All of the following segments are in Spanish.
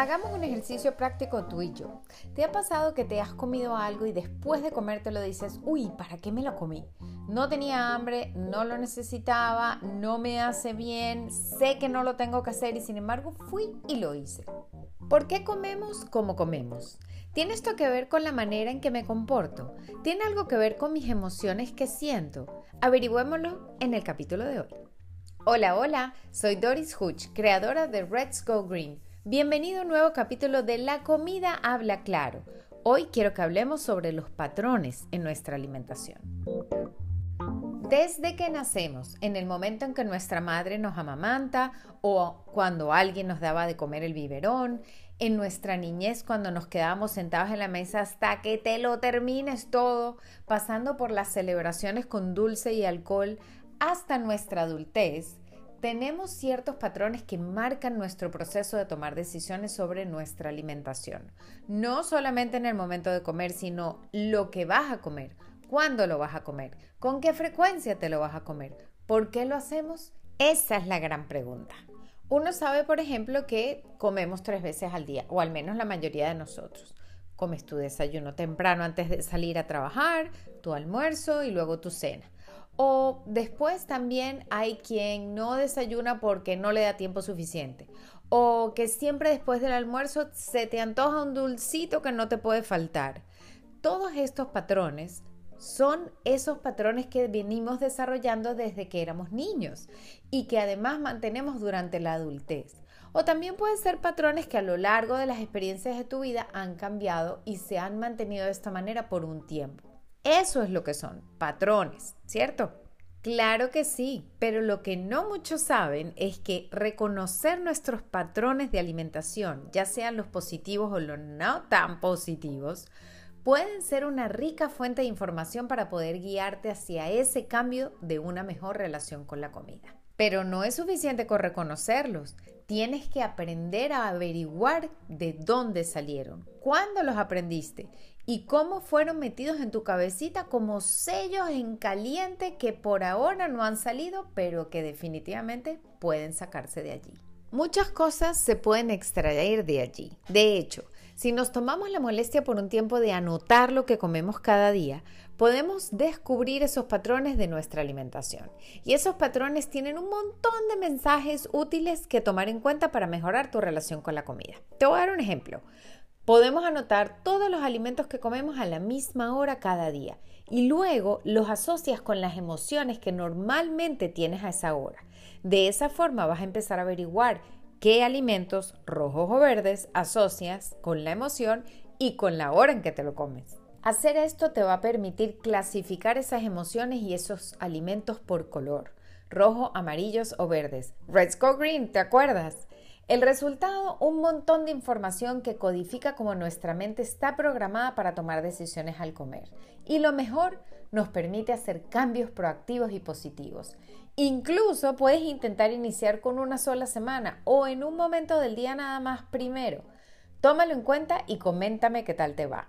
Hagamos un ejercicio práctico tú y yo. ¿Te ha pasado que te has comido algo y después de comértelo dices, uy, ¿para qué me lo comí? No tenía hambre, no lo necesitaba, no me hace bien, sé que no lo tengo que hacer y sin embargo fui y lo hice. ¿Por qué comemos como comemos? ¿Tiene esto que ver con la manera en que me comporto? ¿Tiene algo que ver con mis emociones que siento? Averigüémoslo en el capítulo de hoy. Hola, hola, soy Doris Hutch, creadora de Let's Go Green Bienvenido a un nuevo capítulo de La comida habla claro. Hoy quiero que hablemos sobre los patrones en nuestra alimentación. Desde que nacemos, en el momento en que nuestra madre nos amamanta o cuando alguien nos daba de comer el biberón, en nuestra niñez cuando nos quedábamos sentados en la mesa hasta que te lo termines todo, pasando por las celebraciones con dulce y alcohol hasta nuestra adultez, tenemos ciertos patrones que marcan nuestro proceso de tomar decisiones sobre nuestra alimentación. No solamente en el momento de comer, sino lo que vas a comer, cuándo lo vas a comer, con qué frecuencia te lo vas a comer, por qué lo hacemos. Esa es la gran pregunta. Uno sabe, por ejemplo, que comemos tres veces al día, o al menos la mayoría de nosotros. Comes tu desayuno temprano antes de salir a trabajar, tu almuerzo y luego tu cena. O después también hay quien no desayuna porque no le da tiempo suficiente. O que siempre después del almuerzo se te antoja un dulcito que no te puede faltar. Todos estos patrones son esos patrones que venimos desarrollando desde que éramos niños y que además mantenemos durante la adultez. O también pueden ser patrones que a lo largo de las experiencias de tu vida han cambiado y se han mantenido de esta manera por un tiempo. Eso es lo que son, patrones, ¿cierto? Claro que sí, pero lo que no muchos saben es que reconocer nuestros patrones de alimentación, ya sean los positivos o los no tan positivos, pueden ser una rica fuente de información para poder guiarte hacia ese cambio de una mejor relación con la comida. Pero no es suficiente con reconocerlos, tienes que aprender a averiguar de dónde salieron, cuándo los aprendiste y cómo fueron metidos en tu cabecita como sellos en caliente que por ahora no han salido, pero que definitivamente pueden sacarse de allí. Muchas cosas se pueden extraer de allí. De hecho, si nos tomamos la molestia por un tiempo de anotar lo que comemos cada día, podemos descubrir esos patrones de nuestra alimentación. Y esos patrones tienen un montón de mensajes útiles que tomar en cuenta para mejorar tu relación con la comida. Te voy a dar un ejemplo. Podemos anotar todos los alimentos que comemos a la misma hora cada día y luego los asocias con las emociones que normalmente tienes a esa hora. De esa forma vas a empezar a averiguar qué alimentos rojos o verdes asocias con la emoción y con la hora en que te lo comes. Hacer esto te va a permitir clasificar esas emociones y esos alimentos por color, rojo, amarillos o verdes. Red Go Green, ¿te acuerdas? El resultado, un montón de información que codifica cómo nuestra mente está programada para tomar decisiones al comer. Y lo mejor, nos permite hacer cambios proactivos y positivos. Incluso puedes intentar iniciar con una sola semana o en un momento del día nada más primero. Tómalo en cuenta y coméntame qué tal te va.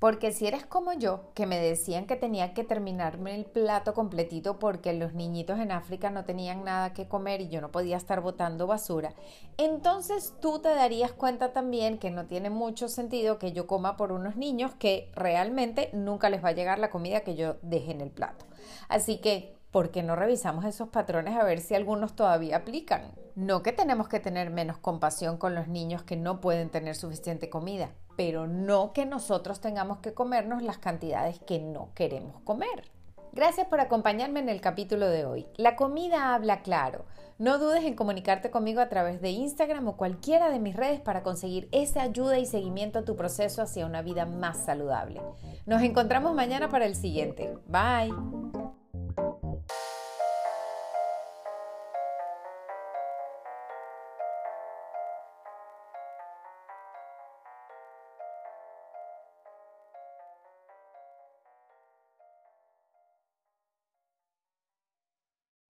Porque si eres como yo, que me decían que tenía que terminarme el plato completito porque los niñitos en África no tenían nada que comer y yo no podía estar botando basura, entonces tú te darías cuenta también que no tiene mucho sentido que yo coma por unos niños que realmente nunca les va a llegar la comida que yo deje en el plato. Así que ¿por qué no revisamos esos patrones a ver si algunos todavía aplican? No que tenemos que tener menos compasión con los niños que no pueden tener suficiente comida, pero no que nosotros tengamos que comernos las cantidades que no queremos comer. Gracias por acompañarme en el capítulo de hoy. La comida habla claro. No dudes en comunicarte conmigo a través de Instagram o cualquiera de mis redes para conseguir esa ayuda y seguimiento a tu proceso hacia una vida más saludable. Nos encontramos mañana para el siguiente. Bye.